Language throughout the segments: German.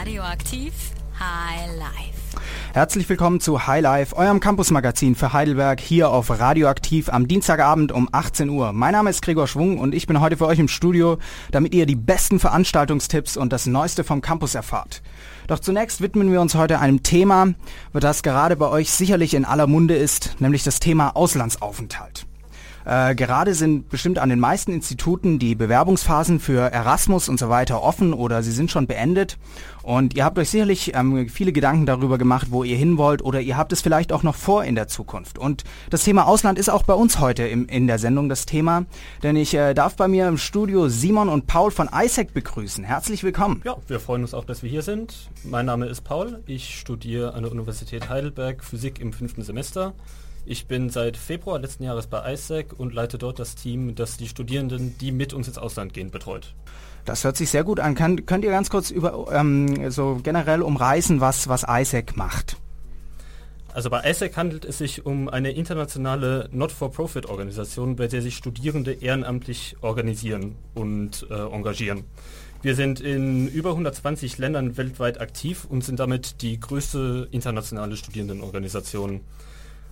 Radioaktiv High Life. Herzlich willkommen zu High Life, eurem Campusmagazin für Heidelberg hier auf Radioaktiv am Dienstagabend um 18 Uhr. Mein Name ist Gregor Schwung und ich bin heute für euch im Studio, damit ihr die besten Veranstaltungstipps und das Neueste vom Campus erfahrt. Doch zunächst widmen wir uns heute einem Thema, das gerade bei euch sicherlich in aller Munde ist, nämlich das Thema Auslandsaufenthalt. Äh, gerade sind bestimmt an den meisten Instituten die Bewerbungsphasen für Erasmus und so weiter offen oder sie sind schon beendet. Und ihr habt euch sicherlich ähm, viele Gedanken darüber gemacht, wo ihr hin wollt oder ihr habt es vielleicht auch noch vor in der Zukunft. Und das Thema Ausland ist auch bei uns heute im, in der Sendung das Thema, denn ich äh, darf bei mir im Studio Simon und Paul von ISEC begrüßen. Herzlich willkommen. Ja, wir freuen uns auch, dass wir hier sind. Mein Name ist Paul. Ich studiere an der Universität Heidelberg Physik im fünften Semester. Ich bin seit Februar letzten Jahres bei ISEC und leite dort das Team, das die Studierenden, die mit uns ins Ausland gehen, betreut. Das hört sich sehr gut an. Kann, könnt ihr ganz kurz über ähm, so generell umreißen, was, was ISEC macht? Also bei ISEC handelt es sich um eine internationale Not-for-Profit-Organisation, bei der sich Studierende ehrenamtlich organisieren und äh, engagieren. Wir sind in über 120 Ländern weltweit aktiv und sind damit die größte internationale Studierendenorganisation.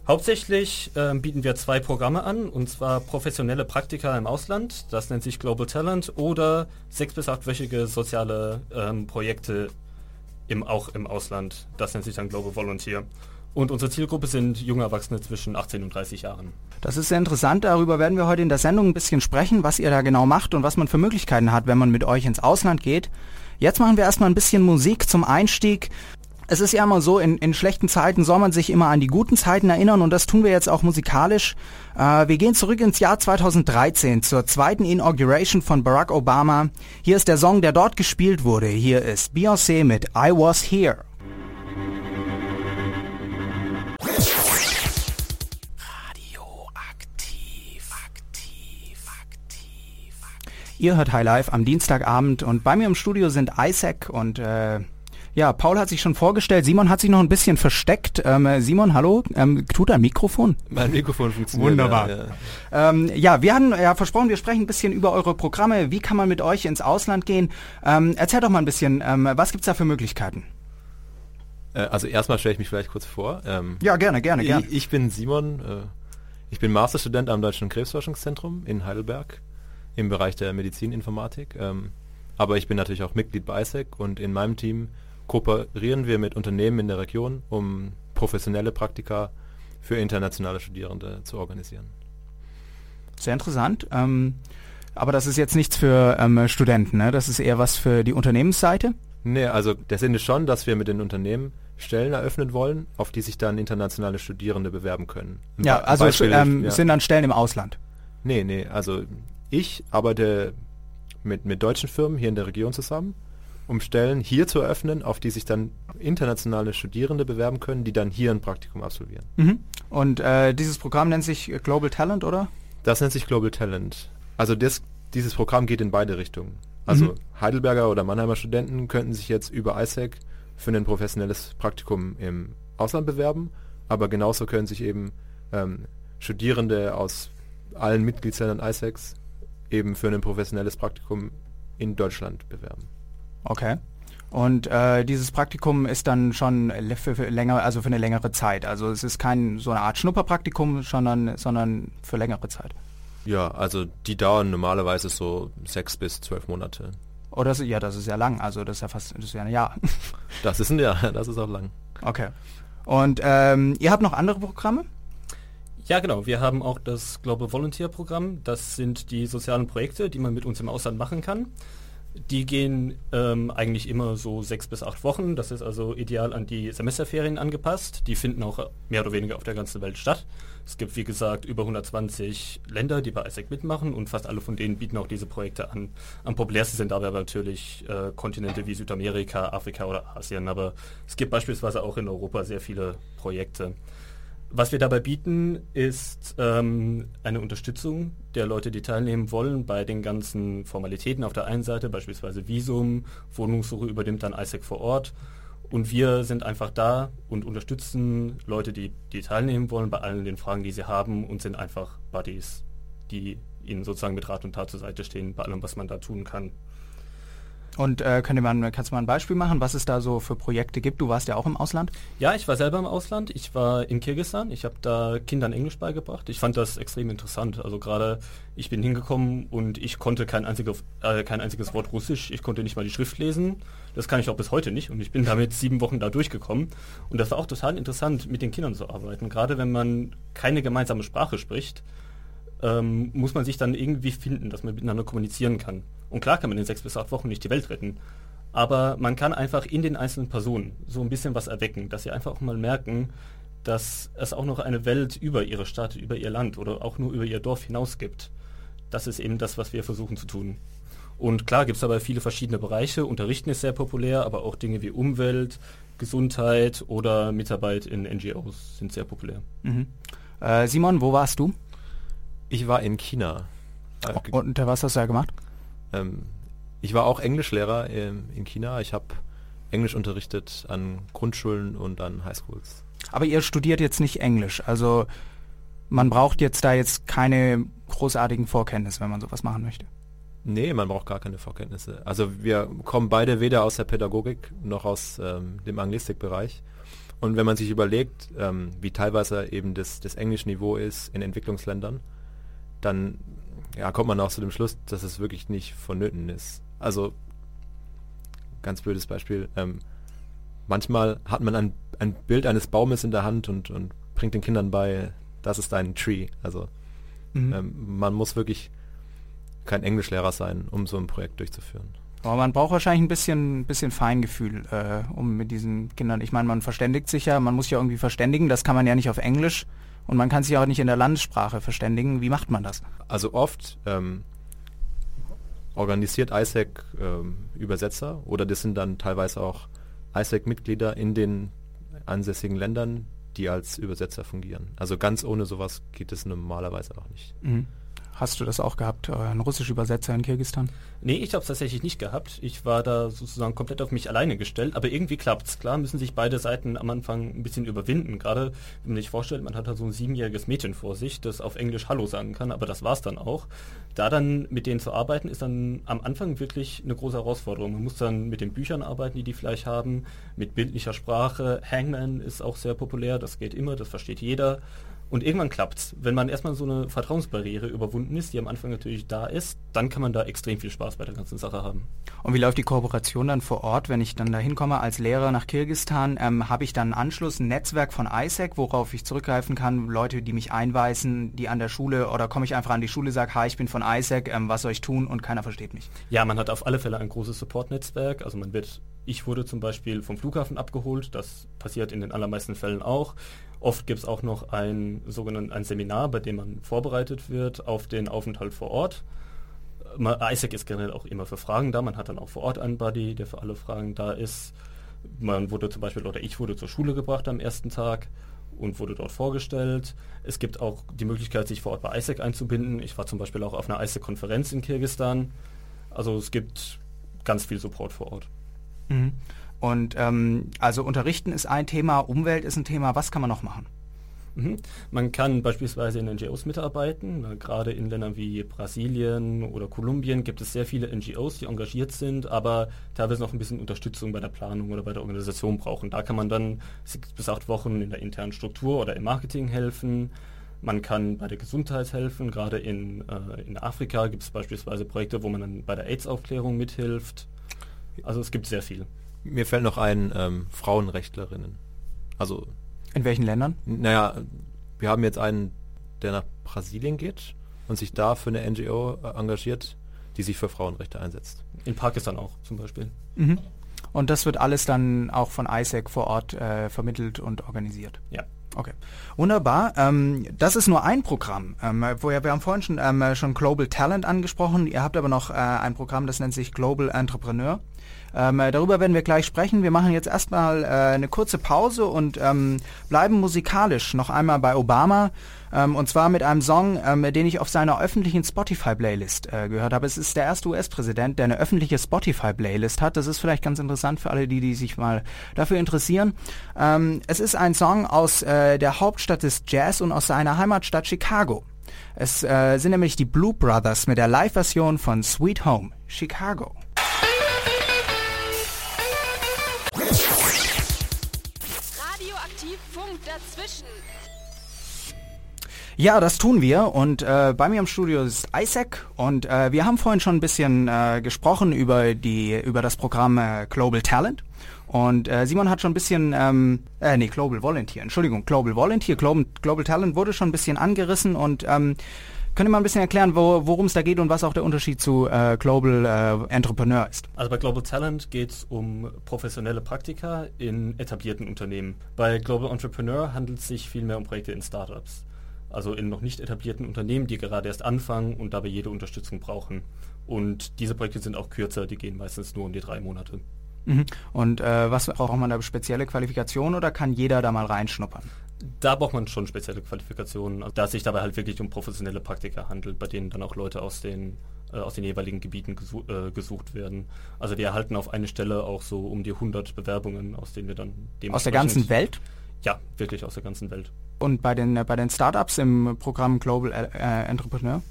Hauptsächlich äh, bieten wir zwei Programme an, und zwar professionelle Praktika im Ausland, das nennt sich Global Talent, oder sechs- bis achtwöchige soziale ähm, Projekte im, auch im Ausland, das nennt sich dann Global Volunteer. Und unsere Zielgruppe sind junge Erwachsene zwischen 18 und 30 Jahren. Das ist sehr interessant. Darüber werden wir heute in der Sendung ein bisschen sprechen, was ihr da genau macht und was man für Möglichkeiten hat, wenn man mit euch ins Ausland geht. Jetzt machen wir erstmal ein bisschen Musik zum Einstieg. Es ist ja immer so, in, in schlechten Zeiten soll man sich immer an die guten Zeiten erinnern und das tun wir jetzt auch musikalisch. Äh, wir gehen zurück ins Jahr 2013 zur zweiten Inauguration von Barack Obama. Hier ist der Song, der dort gespielt wurde. Hier ist Beyoncé mit I Was Here. Ihr hört High Life am Dienstagabend und bei mir im Studio sind Isaac und äh, ja, Paul hat sich schon vorgestellt. Simon hat sich noch ein bisschen versteckt. Ähm, Simon, hallo. Ähm, tut dein Mikrofon? Mein Mikrofon funktioniert. Wunderbar. Ja, ja. Ähm, ja, wir hatten ja versprochen, wir sprechen ein bisschen über eure Programme. Wie kann man mit euch ins Ausland gehen? Ähm, erzähl doch mal ein bisschen, ähm, was gibt's da für Möglichkeiten? Äh, also erstmal stelle ich mich vielleicht kurz vor. Ähm, ja, gerne, gerne, gerne. Ich, ich bin Simon. Äh, ich bin Masterstudent am Deutschen Krebsforschungszentrum in Heidelberg im Bereich der Medizininformatik. Ähm, aber ich bin natürlich auch Mitglied bei ISEC und in meinem Team kooperieren wir mit Unternehmen in der Region, um professionelle Praktika für internationale Studierende zu organisieren. Sehr interessant. Ähm, aber das ist jetzt nichts für ähm, Studenten, ne? Das ist eher was für die Unternehmensseite? Nee, also der Sinn ist schon, dass wir mit den Unternehmen Stellen eröffnen wollen, auf die sich dann internationale Studierende bewerben können. Ein ja, also Beispiel, ähm, ja. sind dann Stellen im Ausland? Nee, nee, also ich arbeite mit, mit deutschen Firmen hier in der Region zusammen um Stellen hier zu eröffnen, auf die sich dann internationale Studierende bewerben können, die dann hier ein Praktikum absolvieren. Mhm. Und äh, dieses Programm nennt sich Global Talent, oder? Das nennt sich Global Talent. Also das, dieses Programm geht in beide Richtungen. Also mhm. Heidelberger oder Mannheimer Studenten könnten sich jetzt über ISEC für ein professionelles Praktikum im Ausland bewerben, aber genauso können sich eben ähm, Studierende aus allen Mitgliedsländern ISECs eben für ein professionelles Praktikum in Deutschland bewerben. Okay. Und äh, dieses Praktikum ist dann schon für, für, länger, also für eine längere Zeit. Also es ist kein so eine Art Schnupperpraktikum, sondern, sondern für längere Zeit. Ja, also die dauern normalerweise so sechs bis zwölf Monate. Oh, das, ja, das ist ja lang. Also das ist ja fast, das ist ja ein Jahr. Das ist ein Jahr, das ist auch lang. Okay. Und ähm, ihr habt noch andere Programme? Ja, genau. Wir haben auch das Global Volunteer Programm. Das sind die sozialen Projekte, die man mit uns im Ausland machen kann. Die gehen ähm, eigentlich immer so sechs bis acht Wochen. Das ist also ideal an die Semesterferien angepasst. Die finden auch mehr oder weniger auf der ganzen Welt statt. Es gibt, wie gesagt, über 120 Länder, die bei ISEC mitmachen und fast alle von denen bieten auch diese Projekte an. Am populärsten sind aber natürlich äh, Kontinente wie Südamerika, Afrika oder Asien. Aber es gibt beispielsweise auch in Europa sehr viele Projekte. Was wir dabei bieten, ist ähm, eine Unterstützung der Leute, die teilnehmen wollen bei den ganzen Formalitäten auf der einen Seite, beispielsweise Visum, Wohnungssuche übernimmt dann ISEC vor Ort. Und wir sind einfach da und unterstützen Leute, die, die teilnehmen wollen bei allen den Fragen, die sie haben und sind einfach Buddies, die ihnen sozusagen mit Rat und Tat zur Seite stehen bei allem, was man da tun kann. Und äh, könnte man, kannst du mal ein Beispiel machen, was es da so für Projekte gibt? Du warst ja auch im Ausland. Ja, ich war selber im Ausland. Ich war in Kirgisistan. Ich habe da Kindern Englisch beigebracht. Ich fand das extrem interessant. Also gerade ich bin hingekommen und ich konnte kein, einziges, äh, kein einziges Wort Russisch. Ich konnte nicht mal die Schrift lesen. Das kann ich auch bis heute nicht. Und ich bin damit sieben Wochen da durchgekommen. Und das war auch total interessant, mit den Kindern zu arbeiten. Gerade wenn man keine gemeinsame Sprache spricht, ähm, muss man sich dann irgendwie finden, dass man miteinander kommunizieren kann. Und klar kann man in sechs bis acht Wochen nicht die Welt retten. Aber man kann einfach in den einzelnen Personen so ein bisschen was erwecken, dass sie einfach auch mal merken, dass es auch noch eine Welt über ihre Stadt, über ihr Land oder auch nur über ihr Dorf hinaus gibt. Das ist eben das, was wir versuchen zu tun. Und klar gibt es aber viele verschiedene Bereiche. Unterrichten ist sehr populär, aber auch Dinge wie Umwelt, Gesundheit oder Mitarbeit in NGOs sind sehr populär. Mhm. Äh, Simon, wo warst du? Ich war in China. Und was hast du da gemacht? Ähm, ich war auch Englischlehrer ähm, in China. Ich habe Englisch unterrichtet an Grundschulen und an Highschools. Aber ihr studiert jetzt nicht Englisch, also man braucht jetzt da jetzt keine großartigen Vorkenntnisse, wenn man sowas machen möchte. Nee, man braucht gar keine Vorkenntnisse. Also wir kommen beide weder aus der Pädagogik noch aus ähm, dem Anglistikbereich. Und wenn man sich überlegt, ähm, wie teilweise eben das, das Englischniveau ist in Entwicklungsländern, dann ja, kommt man auch zu dem Schluss, dass es wirklich nicht vonnöten ist. Also, ganz blödes Beispiel, ähm, manchmal hat man ein, ein Bild eines Baumes in der Hand und, und bringt den Kindern bei, das ist ein Tree. Also, mhm. ähm, man muss wirklich kein Englischlehrer sein, um so ein Projekt durchzuführen. Aber man braucht wahrscheinlich ein bisschen, bisschen Feingefühl, äh, um mit diesen Kindern. Ich meine, man verständigt sich ja, man muss ja irgendwie verständigen, das kann man ja nicht auf Englisch und man kann sich auch nicht in der Landessprache verständigen. Wie macht man das? Also oft ähm, organisiert ISAC ähm, Übersetzer oder das sind dann teilweise auch ISAC-Mitglieder in den ansässigen Ländern, die als Übersetzer fungieren. Also ganz ohne sowas geht es normalerweise auch nicht. Mhm. Hast du das auch gehabt, äh, ein russischer Übersetzer in Kirgistan? Nee, ich habe es tatsächlich nicht gehabt. Ich war da sozusagen komplett auf mich alleine gestellt, aber irgendwie klappt es. Klar müssen sich beide Seiten am Anfang ein bisschen überwinden. Gerade wenn man sich vorstellt, man hat da so ein siebenjähriges Mädchen vor sich, das auf Englisch Hallo sagen kann, aber das war es dann auch. Da dann mit denen zu arbeiten, ist dann am Anfang wirklich eine große Herausforderung. Man muss dann mit den Büchern arbeiten, die die vielleicht haben, mit bildlicher Sprache. Hangman ist auch sehr populär, das geht immer, das versteht jeder. Und irgendwann klappt's. Wenn man erstmal so eine Vertrauensbarriere überwunden ist, die am Anfang natürlich da ist, dann kann man da extrem viel Spaß bei der ganzen Sache haben. Und wie läuft die Kooperation dann vor Ort, wenn ich dann da hinkomme als Lehrer nach Kirgistan? Ähm, Habe ich dann Anschluss, ein Netzwerk von ISAC, worauf ich zurückgreifen kann? Leute, die mich einweisen, die an der Schule, oder komme ich einfach an die Schule, sage, hi, ich bin von ISAC, ähm, was soll ich tun? Und keiner versteht mich. Ja, man hat auf alle Fälle ein großes Support-Netzwerk. Also man wird ich wurde zum Beispiel vom Flughafen abgeholt, das passiert in den allermeisten Fällen auch. Oft gibt es auch noch ein sogenanntes ein Seminar, bei dem man vorbereitet wird auf den Aufenthalt vor Ort. ISAC ist generell auch immer für Fragen da. Man hat dann auch vor Ort einen Buddy, der für alle Fragen da ist. Man wurde zum Beispiel, oder ich wurde zur Schule gebracht am ersten Tag und wurde dort vorgestellt. Es gibt auch die Möglichkeit, sich vor Ort bei ISAC einzubinden. Ich war zum Beispiel auch auf einer ISAC-Konferenz in Kirgistan. Also es gibt ganz viel Support vor Ort. Mhm. Und ähm, also Unterrichten ist ein Thema, Umwelt ist ein Thema. Was kann man noch machen? Mhm. Man kann beispielsweise in NGOs mitarbeiten. Gerade in Ländern wie Brasilien oder Kolumbien gibt es sehr viele NGOs, die engagiert sind, aber teilweise noch ein bisschen Unterstützung bei der Planung oder bei der Organisation brauchen. Da kann man dann sechs bis acht Wochen in der internen Struktur oder im Marketing helfen. Man kann bei der Gesundheit helfen. Gerade in, äh, in Afrika gibt es beispielsweise Projekte, wo man dann bei der AIDS-Aufklärung mithilft. Also es gibt sehr viel. Mir fällt noch ein ähm, Frauenrechtlerinnen. Also in welchen Ländern? Naja, wir haben jetzt einen, der nach Brasilien geht und sich da für eine NGO äh, engagiert, die sich für Frauenrechte einsetzt. In Pakistan auch zum Beispiel. Mhm. Und das wird alles dann auch von ISAC vor Ort äh, vermittelt und organisiert. Ja. Okay, wunderbar. Ähm, das ist nur ein Programm. Ähm, woher, wir haben vorhin schon, ähm, schon Global Talent angesprochen. Ihr habt aber noch äh, ein Programm, das nennt sich Global Entrepreneur. Ähm, äh, darüber werden wir gleich sprechen. Wir machen jetzt erstmal äh, eine kurze Pause und ähm, bleiben musikalisch noch einmal bei Obama. Ähm, und zwar mit einem Song, ähm, den ich auf seiner öffentlichen Spotify-Playlist äh, gehört habe. Es ist der erste US-Präsident, der eine öffentliche Spotify-Playlist hat. Das ist vielleicht ganz interessant für alle, die, die sich mal dafür interessieren. Ähm, es ist ein Song aus äh, der Hauptstadt des Jazz und aus seiner Heimatstadt Chicago. Es äh, sind nämlich die Blue Brothers mit der Live-Version von Sweet Home Chicago. Dazwischen. Ja, das tun wir. Und äh, bei mir im Studio ist Isaac. Und äh, wir haben vorhin schon ein bisschen äh, gesprochen über die über das Programm äh, Global Talent. Und äh, Simon hat schon ein bisschen ähm, äh, nee Global Volunteer, Entschuldigung Global Volunteer, Global, Global Talent wurde schon ein bisschen angerissen. Und ähm, Könnt ihr mal ein bisschen erklären, wo, worum es da geht und was auch der Unterschied zu äh, Global äh, Entrepreneur ist? Also bei Global Talent geht es um professionelle Praktika in etablierten Unternehmen. Bei Global Entrepreneur handelt es sich vielmehr um Projekte in Startups. Also in noch nicht etablierten Unternehmen, die gerade erst anfangen und dabei jede Unterstützung brauchen. Und diese Projekte sind auch kürzer, die gehen meistens nur um die drei Monate. Mhm. Und äh, was braucht man da spezielle Qualifikation oder kann jeder da mal reinschnuppern? Da braucht man schon spezielle Qualifikationen, da es sich dabei halt wirklich um professionelle Praktika handelt, bei denen dann auch Leute aus den äh, aus den jeweiligen Gebieten gesu äh, gesucht werden. Also wir erhalten auf eine Stelle auch so um die 100 Bewerbungen, aus denen wir dann Aus der ganzen Welt? Ja, wirklich aus der ganzen Welt. Und bei den, äh, bei den Startups im Programm Global äh, Entrepreneur?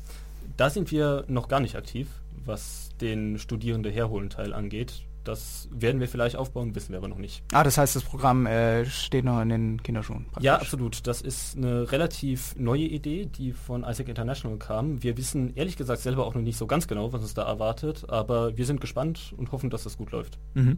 Da sind wir noch gar nicht aktiv, was den Studierende herholen Teil angeht. Das werden wir vielleicht aufbauen, wissen wir aber noch nicht. Ah, das heißt, das Programm äh, steht noch in den Kinderschuhen. Praktisch. Ja, absolut. Das ist eine relativ neue Idee, die von Isaac International kam. Wir wissen ehrlich gesagt selber auch noch nicht so ganz genau, was uns da erwartet, aber wir sind gespannt und hoffen, dass das gut läuft. Mhm.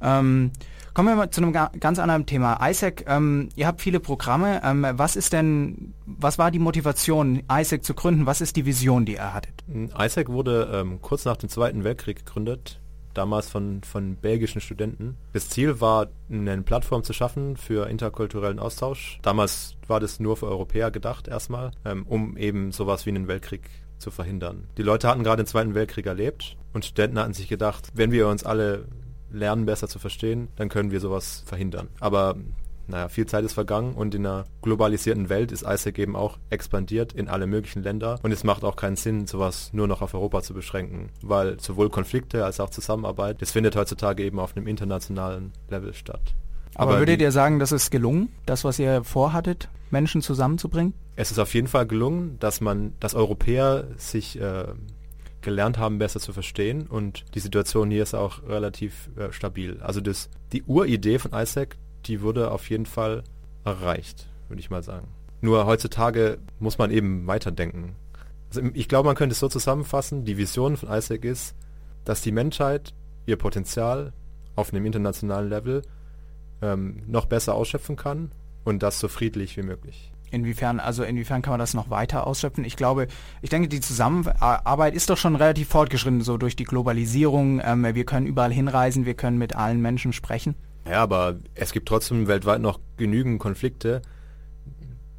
Ähm, kommen wir mal zu einem ganz anderen Thema. Isaac, ähm, ihr habt viele Programme. Ähm, was ist denn, was war die Motivation, Isaac zu gründen? Was ist die Vision, die ihr hattet? Isaac wurde ähm, kurz nach dem Zweiten Weltkrieg gegründet damals von, von belgischen Studenten. Das Ziel war, eine Plattform zu schaffen für interkulturellen Austausch. Damals war das nur für Europäer gedacht erstmal, ähm, um eben sowas wie einen Weltkrieg zu verhindern. Die Leute hatten gerade den Zweiten Weltkrieg erlebt und Studenten hatten sich gedacht, wenn wir uns alle lernen, besser zu verstehen, dann können wir sowas verhindern. Aber naja, viel Zeit ist vergangen und in einer globalisierten Welt ist ISAC eben auch expandiert in alle möglichen Länder und es macht auch keinen Sinn, sowas nur noch auf Europa zu beschränken, weil sowohl Konflikte als auch Zusammenarbeit, das findet heutzutage eben auf einem internationalen Level statt. Aber, Aber würdet ihr sagen, das ist gelungen, das, was ihr vorhattet, Menschen zusammenzubringen? Es ist auf jeden Fall gelungen, dass man, dass Europäer sich äh, gelernt haben, besser zu verstehen und die Situation hier ist auch relativ äh, stabil. Also das, die Uridee von ISAC, die wurde auf jeden Fall erreicht, würde ich mal sagen. Nur heutzutage muss man eben weiterdenken. Also ich glaube, man könnte es so zusammenfassen, die Vision von ISAC ist, dass die Menschheit ihr Potenzial auf einem internationalen Level ähm, noch besser ausschöpfen kann und das so friedlich wie möglich. Inwiefern, also inwiefern kann man das noch weiter ausschöpfen? Ich glaube, ich denke, die Zusammenarbeit ist doch schon relativ fortgeschritten, so durch die Globalisierung. Ähm, wir können überall hinreisen, wir können mit allen Menschen sprechen. Ja, aber es gibt trotzdem weltweit noch genügend Konflikte,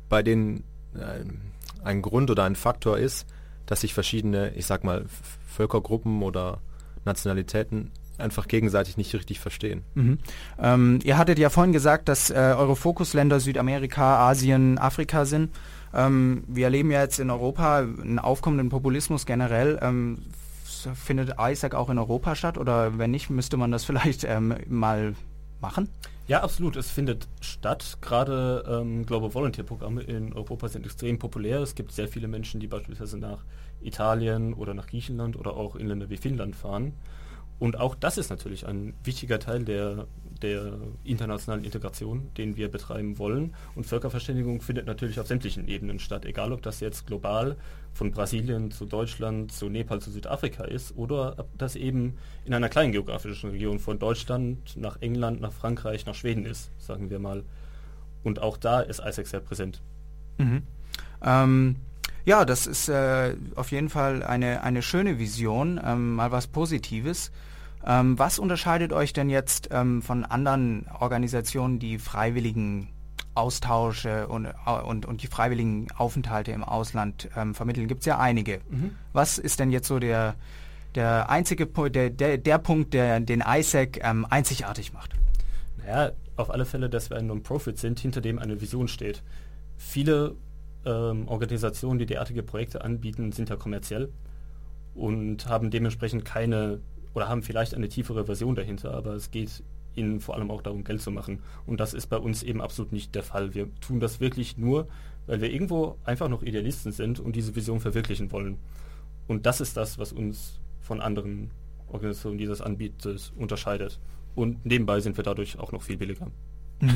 bei denen äh, ein Grund oder ein Faktor ist, dass sich verschiedene, ich sag mal, Völkergruppen oder Nationalitäten einfach gegenseitig nicht richtig verstehen. Mhm. Ähm, ihr hattet ja vorhin gesagt, dass äh, eure Fokusländer Südamerika, Asien, Afrika sind. Ähm, wir erleben ja jetzt in Europa einen aufkommenden Populismus generell. Ähm, findet ISAC auch in Europa statt oder wenn nicht, müsste man das vielleicht ähm, mal machen? Ja, absolut. Es findet statt. Gerade ähm, Global Volunteer Programme in Europa sind extrem populär. Es gibt sehr viele Menschen, die beispielsweise nach Italien oder nach Griechenland oder auch in Länder wie Finnland fahren. Und auch das ist natürlich ein wichtiger Teil der der internationalen Integration, den wir betreiben wollen. Und Völkerverständigung findet natürlich auf sämtlichen Ebenen statt, egal ob das jetzt global von Brasilien zu Deutschland, zu Nepal, zu Südafrika ist oder ob das eben in einer kleinen geografischen Region von Deutschland nach England, nach Frankreich, nach Schweden ist, sagen wir mal. Und auch da ist ISAC sehr präsent. Mhm. Ähm, ja, das ist äh, auf jeden Fall eine, eine schöne Vision, ähm, mal was Positives. Ähm, was unterscheidet euch denn jetzt ähm, von anderen Organisationen, die freiwilligen Austausche und, und, und die freiwilligen Aufenthalte im Ausland ähm, vermitteln? Gibt es ja einige. Mhm. Was ist denn jetzt so der, der einzige der, der, der Punkt, der den ISAC ähm, einzigartig macht? Naja, auf alle Fälle, dass wir ein Non-Profit sind, hinter dem eine Vision steht. Viele ähm, Organisationen, die derartige Projekte anbieten, sind ja kommerziell und haben dementsprechend keine oder haben vielleicht eine tiefere Version dahinter, aber es geht ihnen vor allem auch darum, Geld zu machen. Und das ist bei uns eben absolut nicht der Fall. Wir tun das wirklich nur, weil wir irgendwo einfach noch Idealisten sind und diese Vision verwirklichen wollen. Und das ist das, was uns von anderen Organisationen, die das anbietet, unterscheidet. Und nebenbei sind wir dadurch auch noch viel billiger.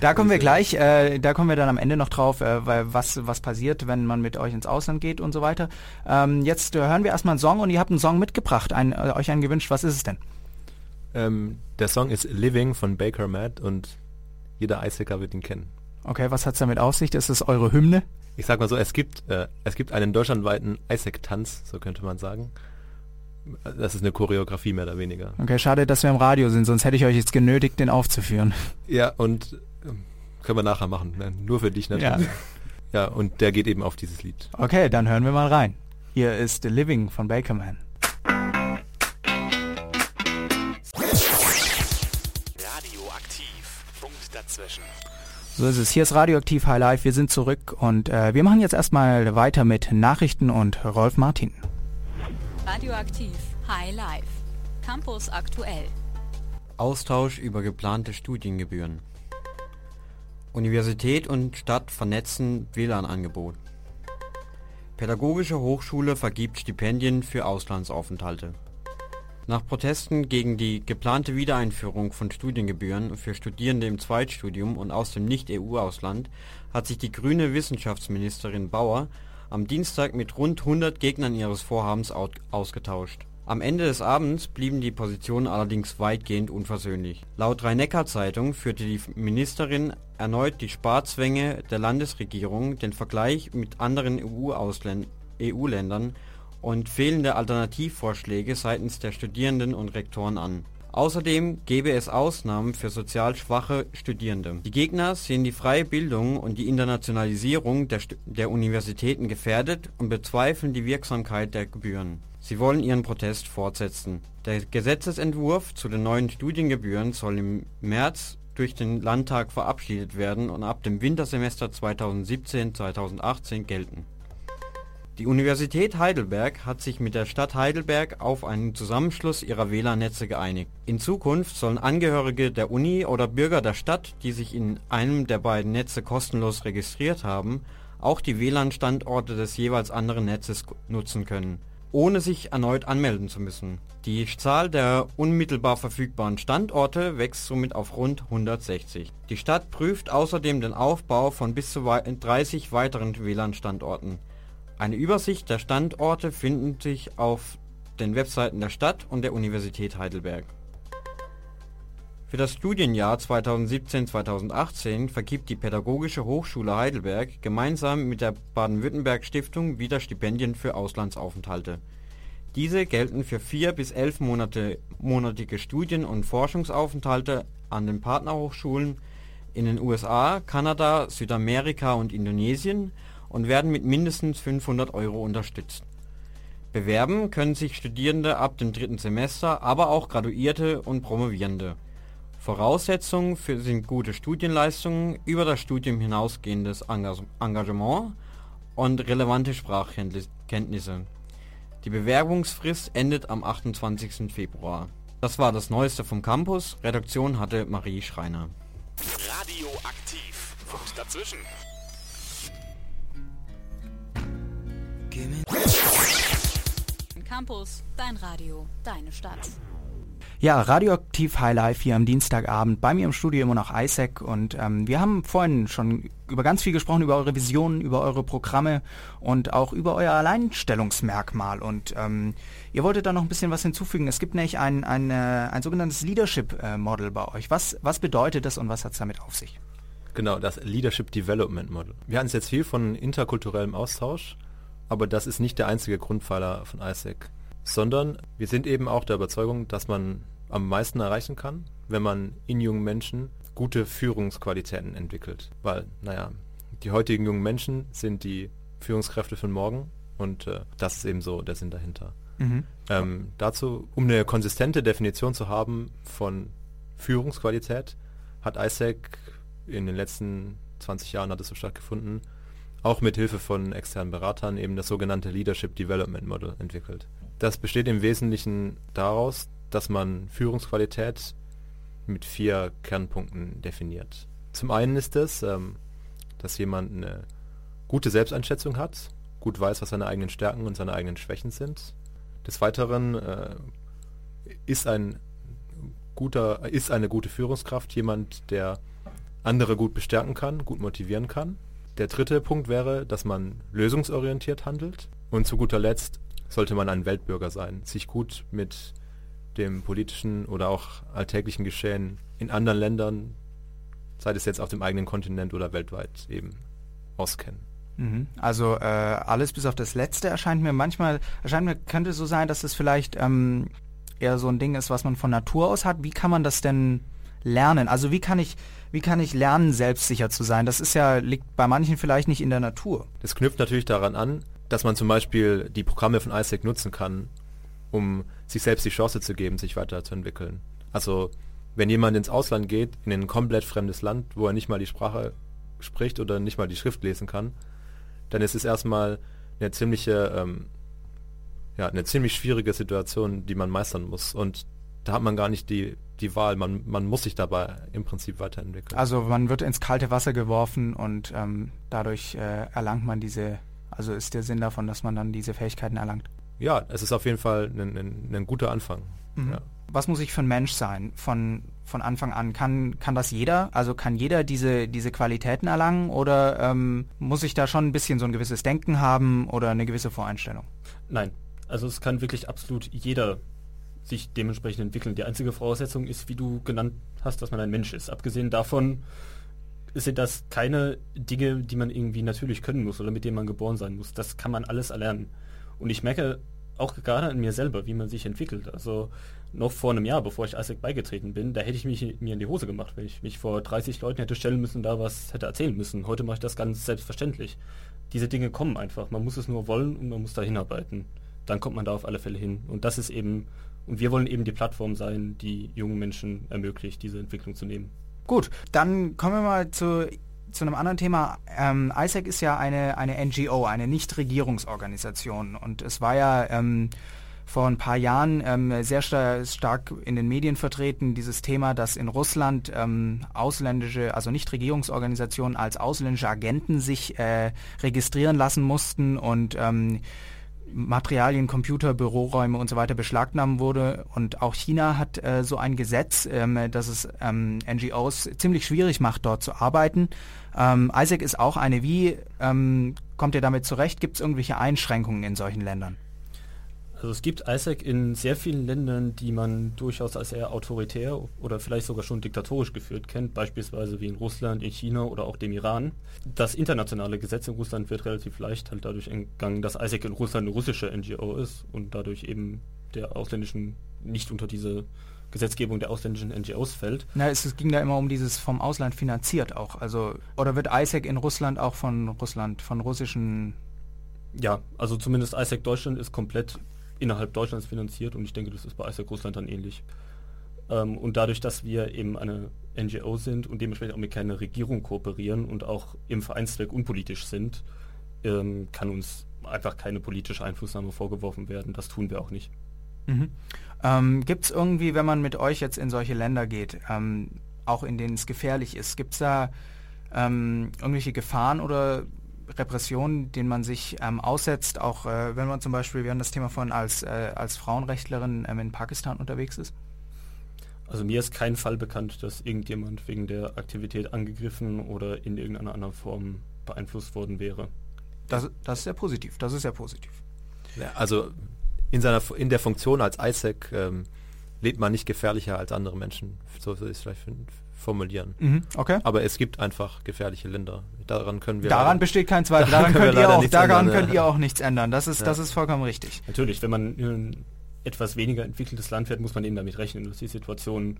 da kommen wir gleich, äh, da kommen wir dann am Ende noch drauf, äh, weil was, was passiert, wenn man mit euch ins Ausland geht und so weiter. Ähm, jetzt äh, hören wir erstmal einen Song und ihr habt einen Song mitgebracht, ein, äh, euch einen gewünscht. Was ist es denn? Ähm, der Song ist Living von Baker Matt und jeder Eishacker wird ihn kennen. Okay, was hat's damit auf sich? Ist es eure Hymne? Ich sag mal so, es gibt, äh, es gibt einen deutschlandweiten Eishack-Tanz, so könnte man sagen. Das ist eine Choreografie mehr oder weniger. Okay, schade, dass wir im Radio sind, sonst hätte ich euch jetzt genötigt, den aufzuführen. Ja, und ähm, können wir nachher machen. Ne? Nur für dich natürlich. Ja. ja, und der geht eben auf dieses Lied. Okay, dann hören wir mal rein. Hier ist The Living von Bakerman. Radioaktiv. Punkt dazwischen. So ist es. Hier ist Radioaktiv High Life. Wir sind zurück und äh, wir machen jetzt erstmal weiter mit Nachrichten und Rolf Martin. Radioaktiv High Life. Campus aktuell. Austausch über geplante Studiengebühren. Universität und Stadt vernetzen WLAN-Angebot. Pädagogische Hochschule vergibt Stipendien für Auslandsaufenthalte. Nach Protesten gegen die geplante Wiedereinführung von Studiengebühren für Studierende im Zweitstudium und aus dem Nicht-EU-Ausland hat sich die grüne Wissenschaftsministerin Bauer am Dienstag mit rund 100 Gegnern ihres Vorhabens ausgetauscht. Am Ende des Abends blieben die Positionen allerdings weitgehend unversöhnlich. Laut Rhein-Neckar-Zeitung führte die Ministerin erneut die Sparzwänge der Landesregierung, den Vergleich mit anderen EU-Ländern und fehlende Alternativvorschläge seitens der Studierenden und Rektoren an Außerdem gebe es Ausnahmen für sozial schwache Studierende. Die Gegner sehen die freie Bildung und die Internationalisierung der, der Universitäten gefährdet und bezweifeln die Wirksamkeit der Gebühren. Sie wollen ihren Protest fortsetzen. Der Gesetzesentwurf zu den neuen Studiengebühren soll im März durch den Landtag verabschiedet werden und ab dem Wintersemester 2017/2018 gelten die Universität Heidelberg hat sich mit der Stadt Heidelberg auf einen Zusammenschluss ihrer WLAN-Netze geeinigt. In Zukunft sollen Angehörige der Uni oder Bürger der Stadt, die sich in einem der beiden Netze kostenlos registriert haben, auch die WLAN-Standorte des jeweils anderen Netzes nutzen können, ohne sich erneut anmelden zu müssen. Die Zahl der unmittelbar verfügbaren Standorte wächst somit auf rund 160. Die Stadt prüft außerdem den Aufbau von bis zu 30 weiteren WLAN-Standorten eine Übersicht der Standorte finden sich auf den Webseiten der Stadt und der Universität Heidelberg. Für das Studienjahr 2017/2018 vergibt die Pädagogische Hochschule Heidelberg gemeinsam mit der Baden-Württemberg-Stiftung wieder Stipendien für Auslandsaufenthalte. Diese gelten für vier bis elf Monate, monatige Studien- und Forschungsaufenthalte an den Partnerhochschulen in den USA, Kanada, Südamerika und Indonesien und werden mit mindestens 500 Euro unterstützt. Bewerben können sich Studierende ab dem dritten Semester, aber auch Graduierte und Promovierende. Voraussetzungen für sind gute Studienleistungen, über das Studium hinausgehendes Engagement und relevante Sprachkenntnisse. Die Bewerbungsfrist endet am 28. Februar. Das war das Neueste vom Campus. Redaktion hatte Marie Schreiner. Radioaktiv. Funkt dazwischen. Campus, dein Radio, deine Stadt. Ja, Radioaktiv Highlife hier am Dienstagabend. Bei mir im Studio immer noch Isaac und ähm, wir haben vorhin schon über ganz viel gesprochen, über eure Visionen, über eure Programme und auch über euer Alleinstellungsmerkmal. Und ähm, ihr wolltet da noch ein bisschen was hinzufügen. Es gibt nämlich ein, ein, äh, ein sogenanntes Leadership äh, Model bei euch. Was, was bedeutet das und was hat es damit auf sich? Genau, das Leadership Development Model. Wir hatten es jetzt viel von interkulturellem Austausch aber das ist nicht der einzige Grundpfeiler von ISAC, sondern wir sind eben auch der Überzeugung, dass man am meisten erreichen kann, wenn man in jungen Menschen gute Führungsqualitäten entwickelt. Weil, naja, die heutigen jungen Menschen sind die Führungskräfte von morgen und äh, das ist eben so der Sinn dahinter. Mhm. Ähm, dazu, um eine konsistente Definition zu haben von Führungsqualität, hat ISAC in den letzten 20 Jahren hat es so stattgefunden, auch mit Hilfe von externen Beratern eben das sogenannte Leadership Development Model entwickelt. Das besteht im Wesentlichen daraus, dass man Führungsqualität mit vier Kernpunkten definiert. Zum einen ist es, ähm, dass jemand eine gute Selbsteinschätzung hat, gut weiß, was seine eigenen Stärken und seine eigenen Schwächen sind. Des Weiteren äh, ist ein guter, ist eine gute Führungskraft, jemand, der andere gut bestärken kann, gut motivieren kann. Der dritte Punkt wäre, dass man lösungsorientiert handelt. Und zu guter Letzt sollte man ein Weltbürger sein, sich gut mit dem politischen oder auch alltäglichen Geschehen in anderen Ländern, sei es jetzt auf dem eigenen Kontinent oder weltweit eben, auskennen. Mhm. Also äh, alles bis auf das Letzte erscheint mir manchmal, erscheint mir, könnte so sein, dass es vielleicht ähm, eher so ein Ding ist, was man von Natur aus hat. Wie kann man das denn lernen? Also wie kann ich, wie kann ich lernen, selbstsicher zu sein? Das ist ja, liegt bei manchen vielleicht nicht in der Natur. Das knüpft natürlich daran an, dass man zum Beispiel die Programme von ISEC nutzen kann, um sich selbst die Chance zu geben, sich weiterzuentwickeln. Also wenn jemand ins Ausland geht, in ein komplett fremdes Land, wo er nicht mal die Sprache spricht oder nicht mal die Schrift lesen kann, dann ist es erstmal eine ziemliche, ähm, ja, eine ziemlich schwierige Situation, die man meistern muss. Und da hat man gar nicht die, die Wahl. Man, man muss sich dabei im Prinzip weiterentwickeln. Also man wird ins kalte Wasser geworfen und ähm, dadurch äh, erlangt man diese, also ist der Sinn davon, dass man dann diese Fähigkeiten erlangt. Ja, es ist auf jeden Fall ein, ein, ein guter Anfang. Mhm. Ja. Was muss ich für ein Mensch sein von, von Anfang an? Kann, kann das jeder? Also kann jeder diese, diese Qualitäten erlangen oder ähm, muss ich da schon ein bisschen so ein gewisses Denken haben oder eine gewisse Voreinstellung? Nein, also es kann wirklich absolut jeder sich dementsprechend entwickeln. Die einzige Voraussetzung ist, wie du genannt hast, dass man ein Mensch ist. Abgesehen davon sind das keine Dinge, die man irgendwie natürlich können muss oder mit denen man geboren sein muss. Das kann man alles erlernen. Und ich merke auch gerade an mir selber, wie man sich entwickelt. Also noch vor einem Jahr, bevor ich ISAC beigetreten bin, da hätte ich mich mir in die Hose gemacht, wenn ich mich vor 30 Leuten hätte stellen müssen, da was hätte erzählen müssen. Heute mache ich das ganz selbstverständlich. Diese Dinge kommen einfach. Man muss es nur wollen und man muss da hinarbeiten. Dann kommt man da auf alle Fälle hin. Und das ist eben, und wir wollen eben die Plattform sein, die jungen Menschen ermöglicht, diese Entwicklung zu nehmen. Gut, dann kommen wir mal zu, zu einem anderen Thema. Ähm, ISAC ist ja eine, eine NGO, eine Nichtregierungsorganisation. Und es war ja ähm, vor ein paar Jahren ähm, sehr sta stark in den Medien vertreten, dieses Thema, dass in Russland ähm, ausländische, also Nichtregierungsorganisationen als ausländische Agenten sich äh, registrieren lassen mussten und ähm, Materialien, Computer, Büroräume und so weiter beschlagnahmen wurde. Und auch China hat äh, so ein Gesetz, ähm, das es ähm, NGOs ziemlich schwierig macht, dort zu arbeiten. Ähm, ISAC ist auch eine. Wie ähm, kommt ihr damit zurecht? Gibt es irgendwelche Einschränkungen in solchen Ländern? Also es gibt ISAC in sehr vielen Ländern, die man durchaus als eher autoritär oder vielleicht sogar schon diktatorisch geführt kennt, beispielsweise wie in Russland, in China oder auch dem Iran. Das internationale Gesetz in Russland wird relativ leicht halt dadurch entgangen, dass ISAC in Russland eine russische NGO ist und dadurch eben der ausländischen nicht unter diese Gesetzgebung der ausländischen NGOs fällt. Na, es, es ging da immer um dieses vom Ausland finanziert auch. Also oder wird ISAC in Russland auch von Russland, von russischen Ja, also zumindest ISAC Deutschland ist komplett innerhalb Deutschlands finanziert und ich denke, das ist bei ISAC Russland dann ähnlich. Ähm, und dadurch, dass wir eben eine NGO sind und dementsprechend auch mit keiner Regierung kooperieren und auch im Vereinszweck unpolitisch sind, ähm, kann uns einfach keine politische Einflussnahme vorgeworfen werden. Das tun wir auch nicht. Mhm. Ähm, gibt es irgendwie, wenn man mit euch jetzt in solche Länder geht, ähm, auch in denen es gefährlich ist, gibt es da ähm, irgendwelche Gefahren oder Repressionen, denen man sich ähm, aussetzt, auch äh, wenn man zum Beispiel, wir haben das Thema von als, äh, als Frauenrechtlerin ähm, in Pakistan unterwegs ist? Also mir ist kein Fall bekannt, dass irgendjemand wegen der Aktivität angegriffen oder in irgendeiner anderen Form beeinflusst worden wäre. Das, das ist sehr positiv, das ist sehr positiv. Ja, also in, seiner, in der Funktion als ISAC ähm, lebt man nicht gefährlicher als andere Menschen. So würde ich es vielleicht formulieren. Mhm, okay. Aber es gibt einfach gefährliche Länder. Daran können wir Daran leider- besteht kein Zweifel. Daran Daran, könnt ihr auch, nichts daran ändern, könnt ja. ihr auch nichts ändern. Das ist, Ja. das ist vollkommen richtig. Natürlich, wenn man in ein etwas weniger entwickeltes Land fährt, muss man eben damit rechnen, dass die Situation,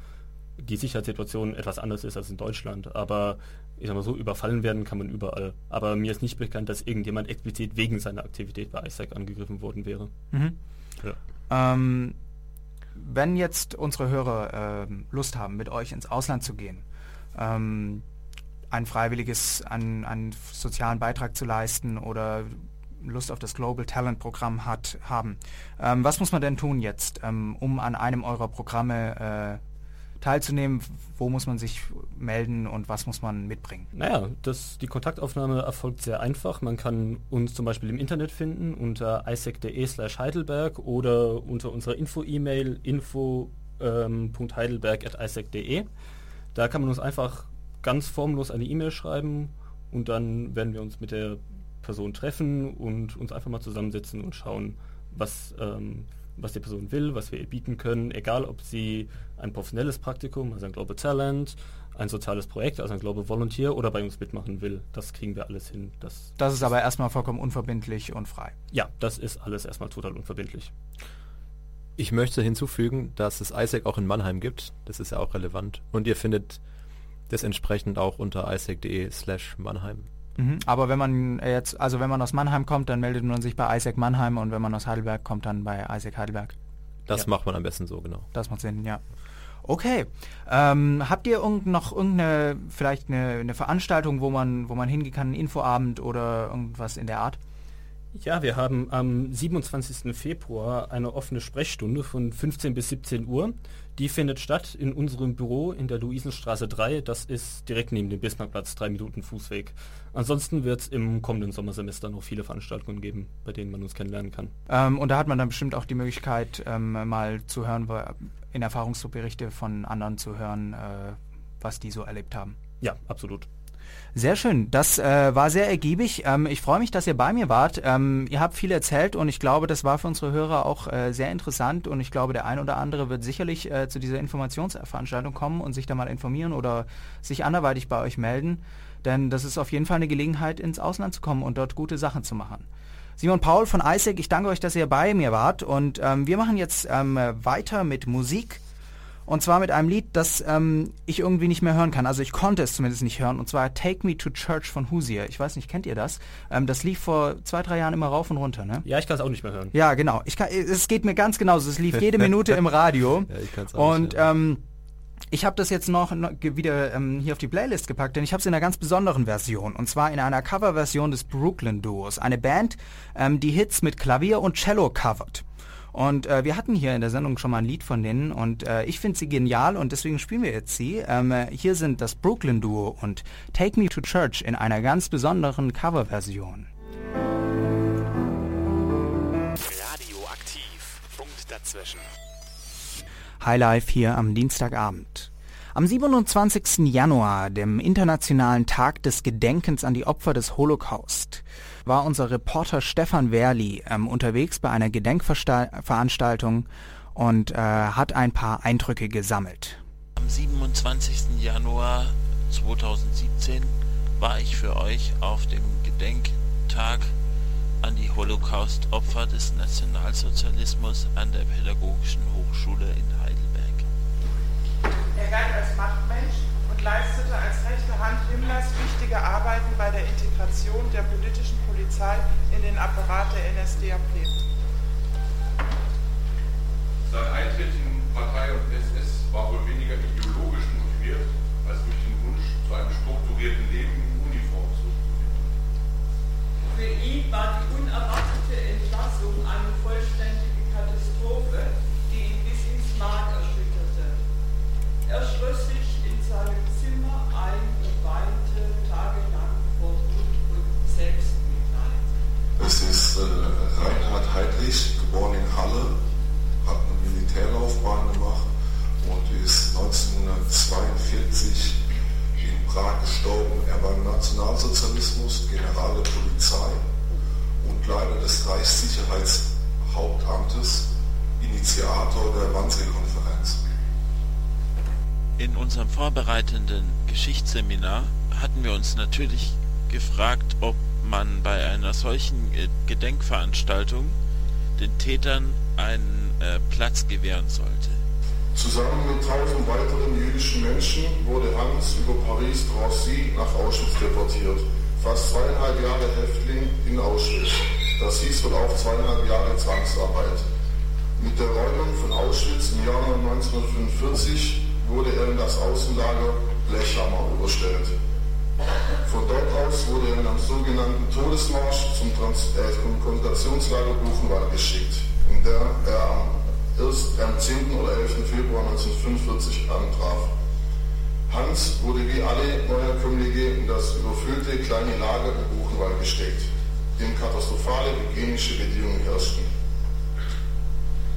die Sicherheitssituation etwas anders ist als in Deutschland. Aber ich sag mal so, überfallen werden kann man überall. Aber mir ist nicht bekannt, dass irgendjemand explizit wegen seiner Aktivität bei ISAC angegriffen worden wäre. Mhm. Ja. Ähm, wenn jetzt unsere Hörer ähm, Lust haben, mit euch ins Ausland zu gehen, ähm, ein freiwilliges, einen, einen sozialen Beitrag zu leisten oder Lust auf das Global Talent Programm hat, haben, ähm, was muss man denn tun jetzt, ähm, um an einem eurer Programme äh, teilzunehmen? Wo muss man sich melden und was muss man mitbringen? Naja, das, die Kontaktaufnahme erfolgt sehr einfach. Man kann uns zum Beispiel im Internet finden unter isaac.de slash Heidelberg oder unter unserer Info-E-Mail info ähm. Da kann man uns einfach ganz formlos eine E-Mail schreiben und dann werden wir uns mit der Person treffen und uns einfach mal zusammensetzen und schauen, was, ähm, was die Person will, was wir ihr bieten können, egal ob sie ein professionelles Praktikum, also ein Global Talent, ein soziales Projekt, also ein Global Volunteer oder bei uns mitmachen will. Das kriegen wir alles hin. Das, Das ist aber erstmal vollkommen unverbindlich und frei. ja, das ist alles erstmal total unverbindlich. Ich möchte hinzufügen, dass es ISAC auch in Mannheim gibt. Das ist ja auch relevant. Und ihr findet das entsprechend auch unter isaac.de slash Mannheim. Mhm. Aber wenn man jetzt, also wenn man aus Mannheim kommt, dann meldet man sich bei Isaac Mannheim und wenn man aus Heidelberg kommt, dann bei Isaac Heidelberg. Das Ja. macht man am besten so, genau. Das macht Sinn, ja. Okay. Ähm, habt ihr irgend noch irgendeine, vielleicht eine, eine Veranstaltung, wo man, wo man hingehen kann, einen Infoabend oder irgendwas in der Art? Ja, wir haben am 27. Februar eine offene Sprechstunde von 15 bis 17 Uhr. Die findet statt in unserem Büro in der Luisenstraße 3. Das ist direkt neben dem Bismarckplatz, drei Minuten Fußweg. Ansonsten wird es im kommenden Sommersemester noch viele Veranstaltungen geben, bei denen man uns kennenlernen kann. Ähm, und da hat man dann bestimmt auch die Möglichkeit, ähm, mal zu hören, in Erfahrungsberichte von anderen zu hören, äh, was die so erlebt haben. Ja, absolut. Sehr schön, das äh, war sehr ergiebig. Ähm, ich freue mich, dass ihr bei mir wart. Ähm, ihr habt viel erzählt und ich glaube, das war für unsere Hörer auch äh, sehr interessant und ich glaube, der ein oder andere wird sicherlich äh, zu dieser Informationsveranstaltung kommen und sich da mal informieren oder sich anderweitig bei euch melden, denn das ist auf jeden Fall eine Gelegenheit, ins Ausland zu kommen und dort gute Sachen zu machen. Simon Paul von ISEC, ich danke euch, dass ihr bei mir wart und ähm, wir machen jetzt ähm, weiter mit Musik. Und zwar mit einem Lied, das ähm, ich irgendwie nicht mehr hören kann. Also ich konnte es zumindest nicht hören. Und zwar Take Me to Church von Hoosier. Ich weiß nicht, kennt ihr das? Ähm, das lief vor zwei, drei Jahren immer rauf und runter, ne? Ja, ich kann es auch nicht mehr hören. Ja, genau. Ich kann, es geht mir ganz genauso. Es lief jede Minute im Radio. Ja, ich kann's auch und nicht hören. ähm, ich habe das jetzt noch, noch wieder ähm, hier auf die Playlist gepackt, denn ich habe es in einer ganz besonderen Version. Und zwar in einer Coverversion des Brooklyn Duos. Eine Band, ähm, die Hits mit Klavier und Cello covert. Und äh, wir hatten hier in der Sendung schon mal ein Lied von denen und äh, ich finde sie genial und deswegen spielen wir jetzt sie. Ähm, äh, hier sind das Brooklyn Duo und Take Me to Church in einer ganz besonderen Coverversion. Radioaktiv. Punkt dazwischen. Highlife hier am Dienstagabend. Am 27. Januar, dem Internationalen Tag des Gedenkens an die Opfer des Holocaust, war unser Reporter Stefan Werli ähm, unterwegs bei einer Gedenkveranstaltung und äh, hat ein paar Eindrücke gesammelt. Am 27. Januar 2017 war ich für euch auf dem Gedenktag an die Holocaust-Opfer des Nationalsozialismus an der Pädagogischen Hochschule in Heidelberg. Er galt als Machtmensch leistete als rechte Hand Himmlers wichtige Arbeiten bei der Integration der politischen Polizei in den Apparat der NSDAP. Sein Eintritt in Partei und SS war wohl weniger ideologisch motiviert, als durch den Wunsch zu einem strukturierten Leben in Uniform zu Für ihn war die unerwartete Entlassung eine vollständige Katastrophe, die ihn bis ins Mark erschütterte. Er schloss sich seinem Zimmer ein und weinte tagelang vor Wut und Selbstmitleid. Es ist äh, Reinhard Heydrich, geboren in Halle, hat eine Militärlaufbahn gemacht und ist 1942 in Prag gestorben. Er war im Nationalsozialismus, General der Polizei und Leiter des Reichssicherheitshauptamtes, Initiator der Wannsee-Konferenz. In unserem vorbereitenden Geschichtsseminar hatten wir uns natürlich gefragt, ob man bei einer solchen äh, Gedenkveranstaltung den Tätern einen äh, Platz gewähren sollte. Zusammen mit tausend weiteren jüdischen Menschen wurde Hans über Paris-Drancy nach Auschwitz deportiert. Fast zweieinhalb Jahre Häftling in Auschwitz. Das hieß wohl auch zweieinhalb Jahre Zwangsarbeit. Mit der Räumung von Auschwitz im Jahr 1945 wurde er in das Außenlager Blechhammer überstellt. Von dort aus wurde er in einem sogenannten Todesmarsch zum Trans äh, Konzentrationslager Buchenwald geschickt, in der er am, erst am 10. oder 11. Februar 1945 antraf. Hans wurde wie alle Neuankömmlinge in das überfüllte kleine Lager in Buchenwald gesteckt, dem katastrophale hygienische Bedingungen herrschten.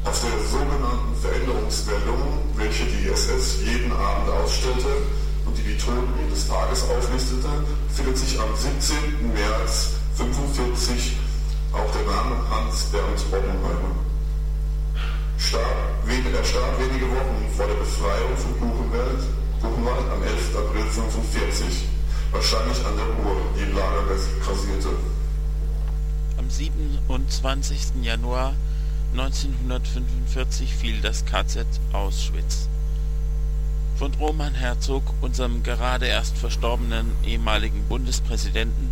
Auf der sogenannten Veränderungsmeldung, welche die SS jeden Abend ausstellte und die die Toten des Tages auflistete, findet sich am 17. März 1945 auch der Name Hans Bernd Oppenheimer. Starb, er starb wenige Wochen vor der Befreiung von Buchenwald, Buchenwald am 11. April 1945, wahrscheinlich an der Uhr, die im Lager grasierte. Am 27. Januar 1945 fiel das KZ Auschwitz. Von Roman Herzog, unserem gerade erst verstorbenen ehemaligen Bundespräsidenten,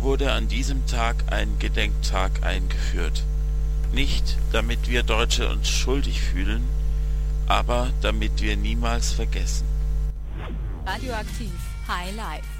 wurde an diesem Tag ein Gedenktag eingeführt. Nicht, damit wir Deutsche uns schuldig fühlen, aber damit wir niemals vergessen. Radioaktiv High Life.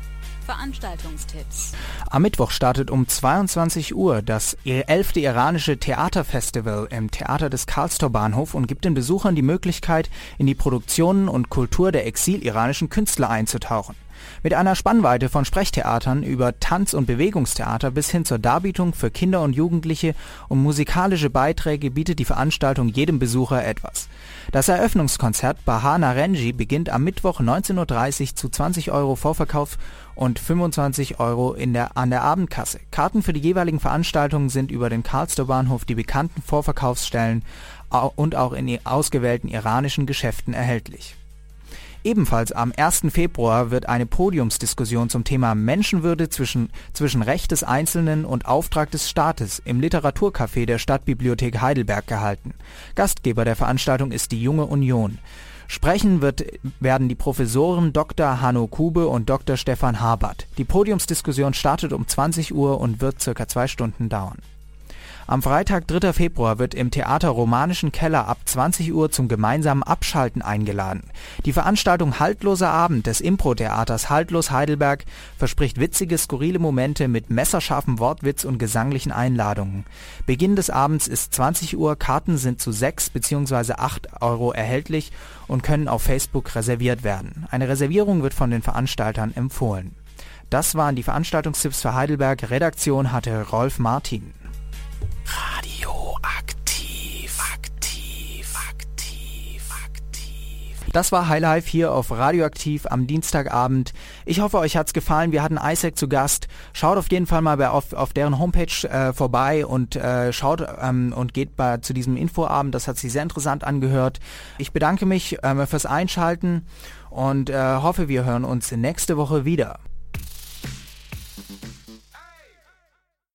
Veranstaltungstipps. Am Mittwoch startet um 22 Uhr das 11. iranische Theaterfestival im Theater des Karlstor Bahnhof und gibt den Besuchern die Möglichkeit, in die Produktionen und Kultur der exiliranischen Künstler einzutauchen. Mit einer Spannweite von Sprechtheatern über Tanz- und Bewegungstheater bis hin zur Darbietung für Kinder und Jugendliche und musikalische Beiträge bietet die Veranstaltung jedem Besucher etwas. Das Eröffnungskonzert Bahana Renji beginnt am Mittwoch 19.30 Uhr zu 20 Euro Vorverkauf und 25 Euro in der, an der Abendkasse. Karten für die jeweiligen Veranstaltungen sind über den Karlstor Bahnhof die bekannten Vorverkaufsstellen und auch in ausgewählten iranischen Geschäften erhältlich. Ebenfalls am 1. Februar wird eine Podiumsdiskussion zum Thema Menschenwürde zwischen, zwischen Recht des Einzelnen und Auftrag des Staates im Literaturcafé der Stadtbibliothek Heidelberg gehalten. Gastgeber der Veranstaltung ist die Junge Union. Sprechen wird, werden die Professoren Dr. Hanno Kube und Dr. Stefan Habert. Die Podiumsdiskussion startet um 20 Uhr und wird circa zwei Stunden dauern. Am Freitag, 3. Februar, wird im Theater Romanischen Keller ab 20 Uhr zum gemeinsamen Abschalten eingeladen. Die Veranstaltung Haltloser Abend des Impro-Theaters Haltlos Heidelberg verspricht witzige, skurrile Momente mit messerscharfem Wortwitz und gesanglichen Einladungen. Beginn des Abends ist 20 Uhr, Karten sind zu 6 bzw. 8 Euro erhältlich und können auf Facebook reserviert werden. Eine Reservierung wird von den Veranstaltern empfohlen. Das waren die Veranstaltungstipps für Heidelberg. Redaktion hatte Rolf Martin. Radioaktiv. Aktiv. Aktiv. Aktiv. Das war Highlife hier auf Radioaktiv am Dienstagabend. Ich hoffe, euch hat's gefallen. Wir hatten Isaac zu Gast. Schaut auf jeden Fall mal bei, auf, auf deren Homepage äh, vorbei und äh, schaut ähm, und geht bei, zu diesem Infoabend. Das hat sich sehr interessant angehört. Ich bedanke mich ähm, fürs Einschalten und äh, hoffe, wir hören uns nächste Woche wieder.